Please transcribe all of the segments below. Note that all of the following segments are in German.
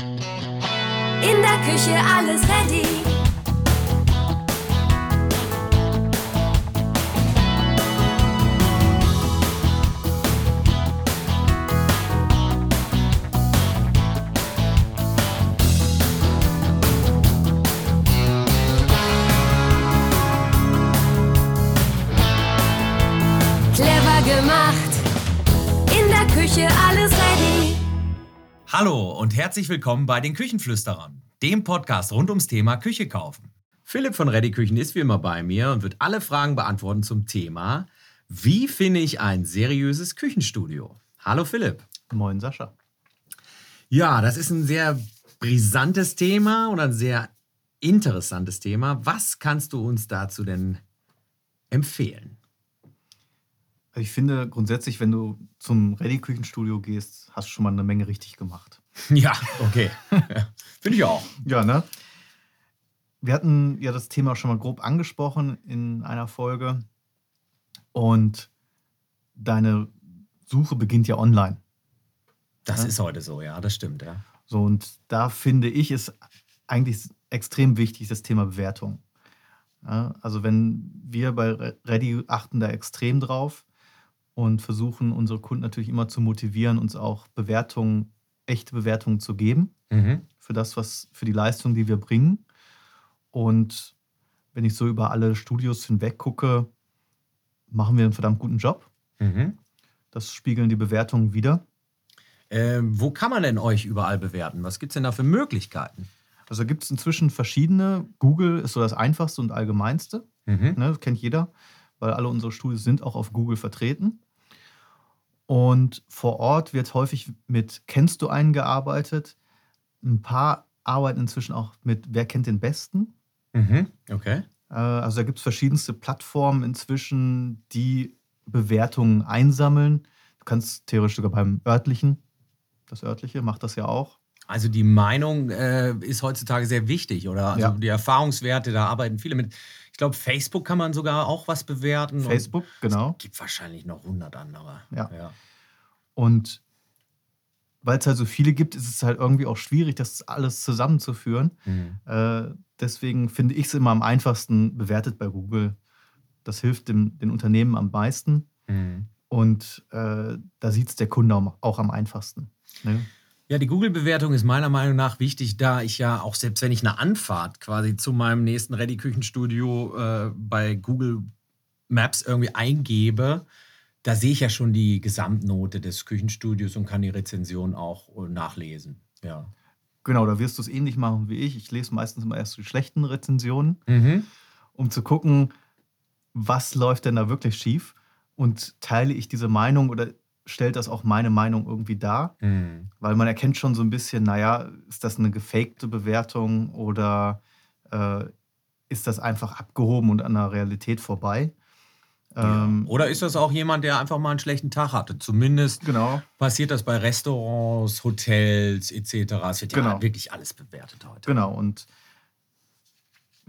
In der Küche alles ready. Clever gemacht. In der Küche alles ready. Hallo und herzlich willkommen bei den Küchenflüsterern, dem Podcast rund ums Thema Küche kaufen. Philipp von Ready Küchen ist wie immer bei mir und wird alle Fragen beantworten zum Thema, wie finde ich ein seriöses Küchenstudio? Hallo Philipp. Moin Sascha. Ja, das ist ein sehr brisantes Thema und ein sehr interessantes Thema. Was kannst du uns dazu denn empfehlen? Also ich finde grundsätzlich, wenn du zum Ready-Küchenstudio gehst, hast du schon mal eine Menge richtig gemacht. Ja, okay. Finde ich auch. Ja, ne? Wir hatten ja das Thema schon mal grob angesprochen in einer Folge. Und deine Suche beginnt ja online. Das Ja. ist heute so, ja, das stimmt, ja. So, und da finde ich es eigentlich extrem wichtig, das Thema Bewertung. Ja, also wenn wir bei Re- Ready achten da extrem drauf und versuchen unsere Kunden natürlich immer zu motivieren, uns auch Bewertungen, echte Bewertungen zu geben Mhm. für das, was für die Leistung, die wir bringen. Und wenn ich so über alle Studios hinweg gucke, machen wir einen verdammt guten Job. Mhm. Das spiegeln die Bewertungen wieder. Ähm, wo kann man denn euch überall bewerten? Was gibt es denn da für Möglichkeiten? Also gibt es inzwischen verschiedene. Google ist so das einfachste und allgemeinste. Mhm. Ne, das kennt jeder, weil alle unsere Studios sind auch auf Google vertreten. Und vor Ort wird häufig mit Kennst du einen gearbeitet. Ein paar arbeiten inzwischen auch mit Wer kennt den Besten. Mhm. Okay. Äh, Also da gibt es verschiedenste Plattformen inzwischen, die Bewertungen einsammeln. Du kannst theoretisch sogar beim örtlichen, das örtliche macht das ja auch. Also die Meinung äh, ist heutzutage sehr wichtig, oder? Also Ja. die Erfahrungswerte, da arbeiten viele mit. Ich glaube, Facebook kann man sogar auch was bewerten. Facebook, genau. Es gibt wahrscheinlich noch 100 andere. Ja. ja. Und weil es halt so viele gibt, ist es halt irgendwie auch schwierig, das alles zusammenzuführen. Mhm. Äh, deswegen finde ich es immer am einfachsten bewertet bei Google. Das hilft dem, den Unternehmen am meisten Mhm. und äh, da sieht es der Kunde auch, auch am einfachsten. Ne? Ja, die Google-Bewertung ist meiner Meinung nach wichtig, da ich ja auch selbst wenn ich eine Anfahrt quasi zu meinem nächsten Ready-Küchenstudio äh, bei Google Maps irgendwie eingebe, da sehe ich ja schon die Gesamtnote des Küchenstudios und kann die Rezension auch äh, nachlesen. Ja. Genau, da wirst du es ähnlich machen wie ich. Ich lese meistens immer erst die schlechten Rezensionen, Mhm. um zu gucken, was läuft denn da wirklich schief und teile ich diese Meinung oder stellt das auch meine Meinung irgendwie dar? Mhm. Weil man erkennt schon so ein bisschen, naja, ist das eine gefakte Bewertung oder äh, ist das einfach abgehoben und an der Realität vorbei? Ähm, Oder ist das auch jemand, der einfach mal einen schlechten Tag hatte? Zumindest Genau, passiert das bei Restaurants, Hotels etc. Es wird ja Genau. wirklich alles bewertet heute. genau. Und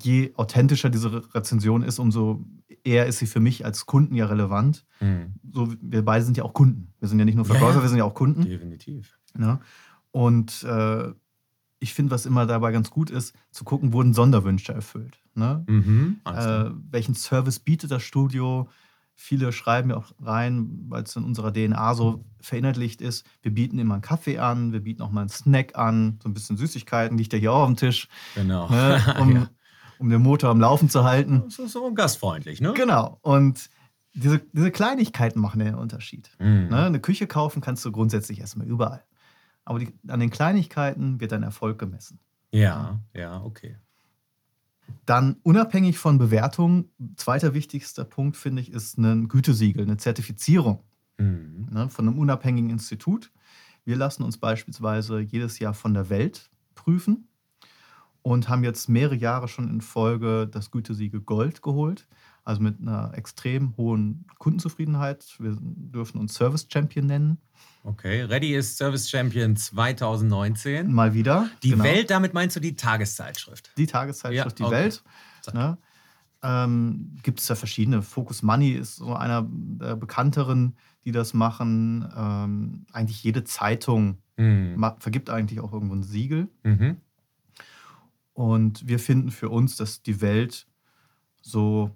je authentischer diese Re- Rezension ist, umso eher ist sie für mich als Kunden ja relevant. Mhm. So, wir beide sind ja auch Kunden. Wir sind ja nicht nur Ja, Verkäufer, ja. wir sind ja auch Kunden. Definitiv. Ne? Und äh, ich finde, was immer dabei ganz gut ist, zu gucken, wurden Sonderwünsche erfüllt. Ne? Mhm. Äh, welchen Service bietet das Studio? Viele schreiben ja auch rein, weil es in unserer DNA so verinnerlicht ist. Wir bieten immer einen Kaffee an, wir bieten auch mal einen Snack an, so ein bisschen Süßigkeiten, liegt ja hier auch auf dem Tisch, genau. ne? um, ja. Um den Motor am Laufen zu halten. Das ist so gastfreundlich, ne? Genau. Und diese, diese Kleinigkeiten machen den Unterschied. Mhm. Ne? Eine Küche kaufen kannst du grundsätzlich erstmal überall. Aber die, an den Kleinigkeiten wird dein Erfolg gemessen. Ja, ja, okay. Dann unabhängig von Bewertungen, zweiter wichtigster Punkt, finde ich, ist ein Gütesiegel, eine Zertifizierung Mhm. ne, von einem unabhängigen Institut. Wir lassen uns beispielsweise jedes Jahr von der Welt prüfen und haben jetzt mehrere Jahre schon in Folge das Gütesiegel Gold geholt. Also mit einer extrem hohen Kundenzufriedenheit. Wir dürfen uns Service Champion nennen. Okay, Ready ist Service Champion 2019. Mal wieder. Die Genau. Welt, damit meinst du die Tageszeitschrift? Die Tageszeitschrift Ja, Die okay. Welt. Ne? Ähm, Gibt es ja verschiedene. Focus Money ist so einer der bekannteren, die das machen. Ähm, eigentlich jede Zeitung ma- vergibt eigentlich auch irgendwo ein Siegel. Mhm. Und wir finden für uns, dass die Welt so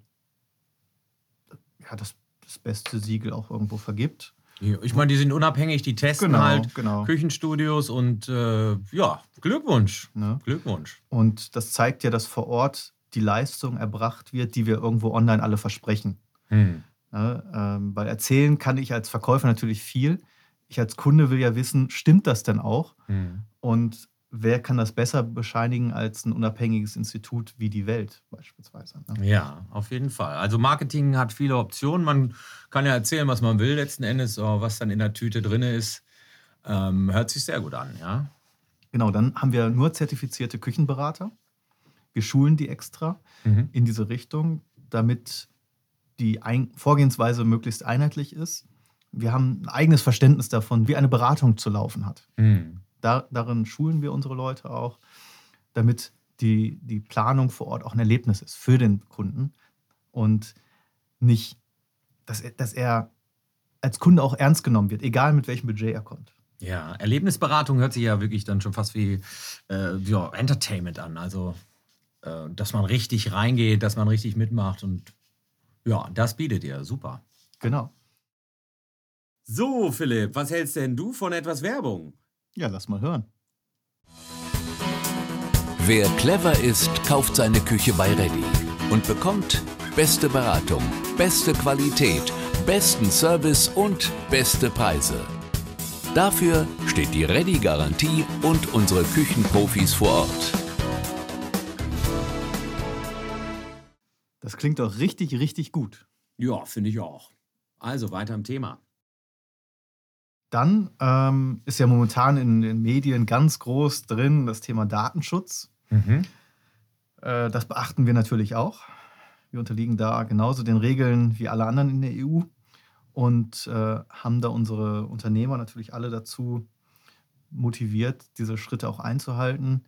ja, das, das beste Siegel auch irgendwo vergibt. Ich meine, die sind unabhängig, die testen Genau, halt genau. Küchenstudios und äh, ja, Glückwunsch. Ne? Glückwunsch. Und das zeigt ja, dass vor Ort die Leistung erbracht wird, die wir irgendwo online alle versprechen. Hm. Ne? Ähm, weil erzählen kann ich als Verkäufer natürlich viel. Ich als Kunde will ja wissen, stimmt das denn auch? Hm. Und wer kann das besser bescheinigen als ein unabhängiges Institut wie die Welt beispielsweise? Ne? Ja, auf jeden Fall. Also Marketing hat viele Optionen. Man kann ja erzählen, was man will letzten Endes, aber was dann in der Tüte drin ist, ähm, hört sich sehr gut an, ja. Genau, dann haben wir nur zertifizierte Küchenberater. Wir schulen die extra Mhm. in diese Richtung, damit die Ein Vorgehensweise möglichst einheitlich ist. Wir haben ein eigenes Verständnis davon, wie eine Beratung zu laufen hat. Hm. Da, darin schulen wir unsere Leute auch, damit die, die Planung vor Ort auch ein Erlebnis ist für den Kunden und nicht, dass er, dass er als Kunde auch ernst genommen wird, egal mit welchem Budget er kommt. Ja, Erlebnisberatung hört sich ja wirklich dann schon fast wie äh, ja, Entertainment an. Also, äh, dass man richtig reingeht, dass man richtig mitmacht und ja, das bietet ihr. Super. Genau. So, Philipp, was hältst denn du von etwas Werbung? Ja, lass mal hören. Wer clever ist, kauft seine Küche bei Ready und bekommt beste Beratung, beste Qualität, besten Service und beste Preise. Dafür steht die Ready-Garantie und unsere Küchenprofis vor Ort. Das klingt doch richtig, richtig gut. Ja, finde ich auch. Also weiter im Thema. Dann ähm, ist ja momentan in den Medien ganz groß drin das Thema Datenschutz. Mhm. Äh, das beachten wir natürlich auch. Wir unterliegen da genauso den Regeln wie alle anderen in der EU und äh, haben da unsere Unternehmer natürlich alle dazu motiviert, diese Schritte auch einzuhalten.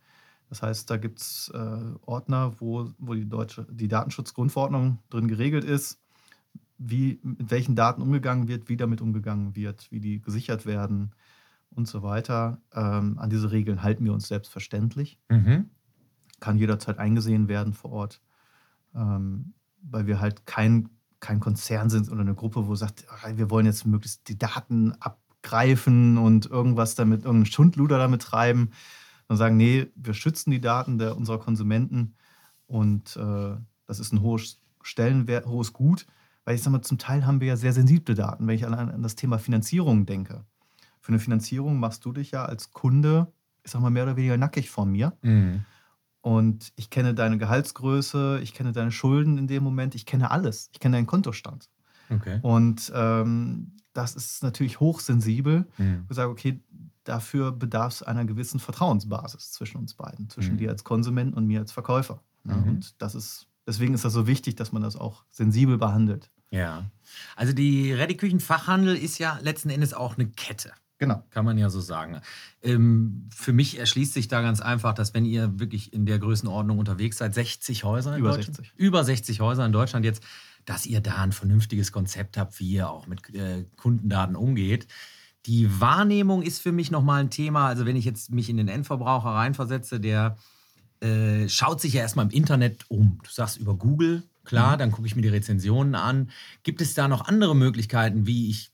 Das heißt, da gibt es äh, Ordner, wo, wo die, deutsche, die Datenschutzgrundverordnung drin geregelt ist, wie, mit welchen Daten umgegangen wird, wie damit umgegangen wird, wie die gesichert werden und so weiter. Ähm, an diese Regeln halten wir uns selbstverständlich Mhm. kann jederzeit eingesehen werden vor Ort, ähm, weil wir halt kein, kein Konzern sind oder eine Gruppe, wo sagt, ah, wir wollen jetzt möglichst die Daten abgreifen und irgendwas damit, irgendeinen Schundluder damit treiben. Und sagen, nee, wir schützen die Daten der, unserer Konsumenten und äh, das ist ein hohes Stellenwert, hohes Gut, weil ich sag mal, zum Teil haben wir ja sehr sensible Daten, wenn ich allein an das Thema Finanzierung denke. Für eine Finanzierung machst du dich ja als Kunde, ich sag mal, mehr oder weniger nackig vor mir. Mhm. Und ich kenne deine Gehaltsgröße, ich kenne deine Schulden in dem Moment, ich kenne alles. Ich kenne deinen Kontostand. Okay. Und ähm, das ist natürlich hochsensibel. Mhm. Ich sage, okay, dafür bedarf es einer gewissen Vertrauensbasis zwischen uns beiden, zwischen Mhm. dir als Konsument und mir als Verkäufer. Mhm. Und das ist, deswegen ist das so wichtig, dass man das auch sensibel behandelt. Ja. Also die Ready Küchenfachhandel ist ja letzten Endes auch eine Kette. Genau. Kann man ja so sagen. Ähm, für mich erschließt sich da ganz einfach, dass wenn ihr wirklich in der Größenordnung unterwegs seid, 60 Häuser in Über Deutschland, 60. über 60 Häuser in Deutschland jetzt, dass ihr da ein vernünftiges Konzept habt, wie ihr auch mit äh, Kundendaten umgeht. Die Wahrnehmung ist für mich nochmal ein Thema. Also wenn ich jetzt mich in den Endverbraucher reinversetze, der äh, schaut sich ja erstmal im Internet um. Du sagst über Google, klar, dann gucke ich mir die Rezensionen an. Gibt es da noch andere Möglichkeiten, wie ich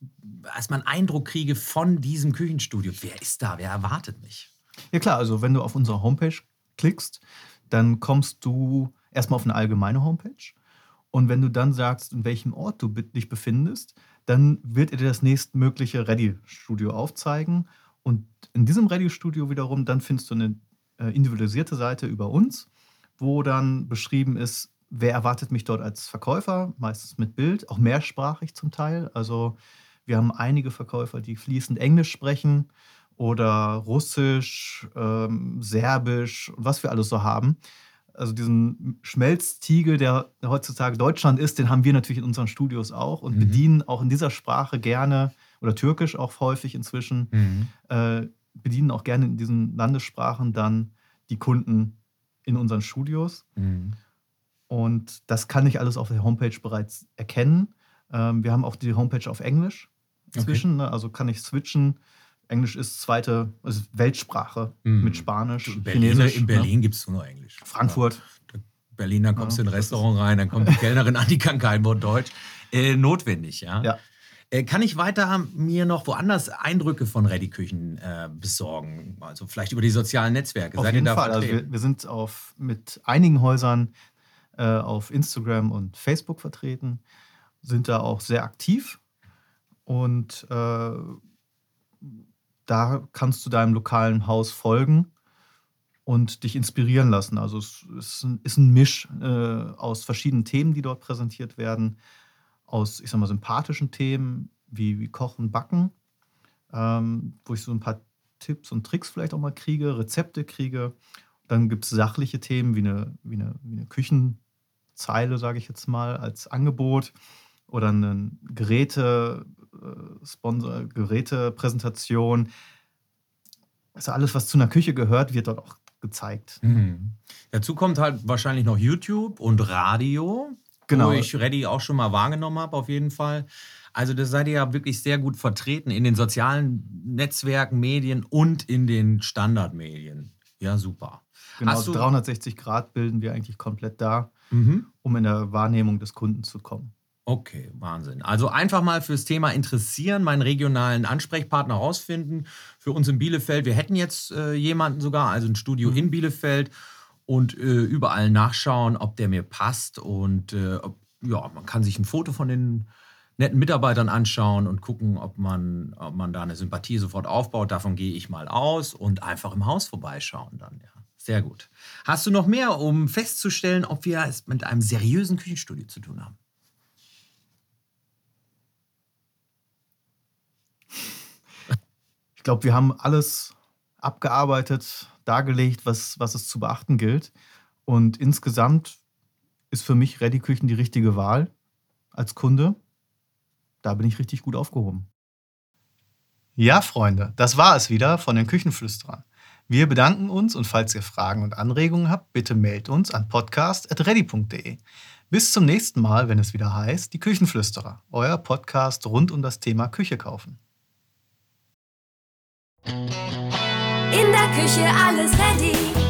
erstmal einen Eindruck kriege von diesem Küchenstudio? Wer ist da? Wer erwartet mich? Ja klar, also wenn du auf unsere Homepage klickst, dann kommst du erstmal auf eine allgemeine Homepage. Und wenn du dann sagst, in welchem Ort du dich befindest, dann wird er dir das nächstmögliche Ready-Studio aufzeigen. Und in diesem Ready-Studio wiederum, dann findest du eine äh, individualisierte Seite über uns, wo dann beschrieben ist, wer erwartet mich dort als Verkäufer, meistens mit Bild, auch mehrsprachig zum Teil. Also wir haben einige Verkäufer, die fließend Englisch sprechen oder Russisch, ähm, Serbisch, was wir alles so haben. Also diesen Schmelztiegel, der heutzutage Deutschland ist, den haben wir natürlich in unseren Studios auch und Mhm. bedienen auch in dieser Sprache gerne oder Türkisch auch häufig inzwischen, äh, bedienen auch gerne in diesen Landessprachen dann die Kunden in unseren Studios. Mhm. Und das kann ich alles auf der Homepage bereits erkennen. Ähm, wir haben auch die Homepage auf Englisch Okay. inzwischen, ne? also kann ich switchen Englisch ist zweite ist Weltsprache Mhm. mit Spanisch, In Berlin, Chinesisch. in Berlin Ne? gibt es nur Englisch. Frankfurt. Berlin, dann kommst Ja, du in ein Restaurant rein, dann kommt die Kellnerin an, die kann kein Wort Deutsch. Äh, notwendig, ja. Ja. Äh, kann ich weiter mir noch woanders Eindrücke von Ready-Küchen äh, besorgen? Also vielleicht über die sozialen Netzwerke. Auf Seid jeden ihr da Fall. Also wir, wir sind auf, mit einigen Häusern auf Instagram und Facebook vertreten, sind da auch sehr aktiv. Und äh, da kannst du deinem lokalen Haus folgen und dich inspirieren lassen. Also es ist ein, ist ein Misch äh, aus verschiedenen Themen, die dort präsentiert werden, aus, ich sag mal, sympathischen Themen wie, wie Kochen, Backen, ähm, wo ich so ein paar Tipps und Tricks vielleicht auch mal kriege, Rezepte kriege. Dann gibt es sachliche Themen wie eine, wie eine, wie eine Küchenzeile, sage ich jetzt mal, als Angebot oder eine Geräte, äh, Sponsor, Gerätepräsentation. Also alles, was zu einer Küche gehört, wird dort auch gezeigt. Mhm. Dazu kommt halt wahrscheinlich noch YouTube und Radio, Genau. wo ich Ready auch schon mal wahrgenommen habe, auf jeden Fall. Also da seid ihr ja wirklich sehr gut vertreten in den sozialen Netzwerken, Medien und in den Standardmedien. Ja, super. Genau, Hast du- 360 Grad bilden wir eigentlich komplett da, Mhm. um in der Wahrnehmung des Kunden zu kommen. Okay, Wahnsinn. Also einfach mal fürs Thema interessieren, meinen regionalen Ansprechpartner rausfinden. Für uns in Bielefeld, wir hätten jetzt äh, jemanden sogar, also ein Studio Mhm. in Bielefeld und äh, überall nachschauen, ob der mir passt. Und äh, ob, ja, man kann sich ein Foto von den netten Mitarbeitern anschauen und gucken, ob man, ob man da eine Sympathie sofort aufbaut. Davon gehe ich mal aus und einfach im Haus vorbeischauen dann, ja. Sehr gut. Hast du noch mehr, um festzustellen, ob wir es mit einem seriösen Küchenstudio zu tun haben? Ich glaube, wir haben alles abgearbeitet, dargelegt, was, was es zu beachten gilt. Und insgesamt ist für mich Ready Küchen die richtige Wahl als Kunde. Da bin ich richtig gut aufgehoben. Ja, Freunde, das war es wieder von den Küchenflüsterern. Wir bedanken uns und falls ihr Fragen und Anregungen habt, bitte meldet uns an podcast.ready.de. Bis zum nächsten Mal, wenn es wieder heißt, die Küchenflüsterer, euer Podcast rund um das Thema Küche kaufen. In der Küche alles ready.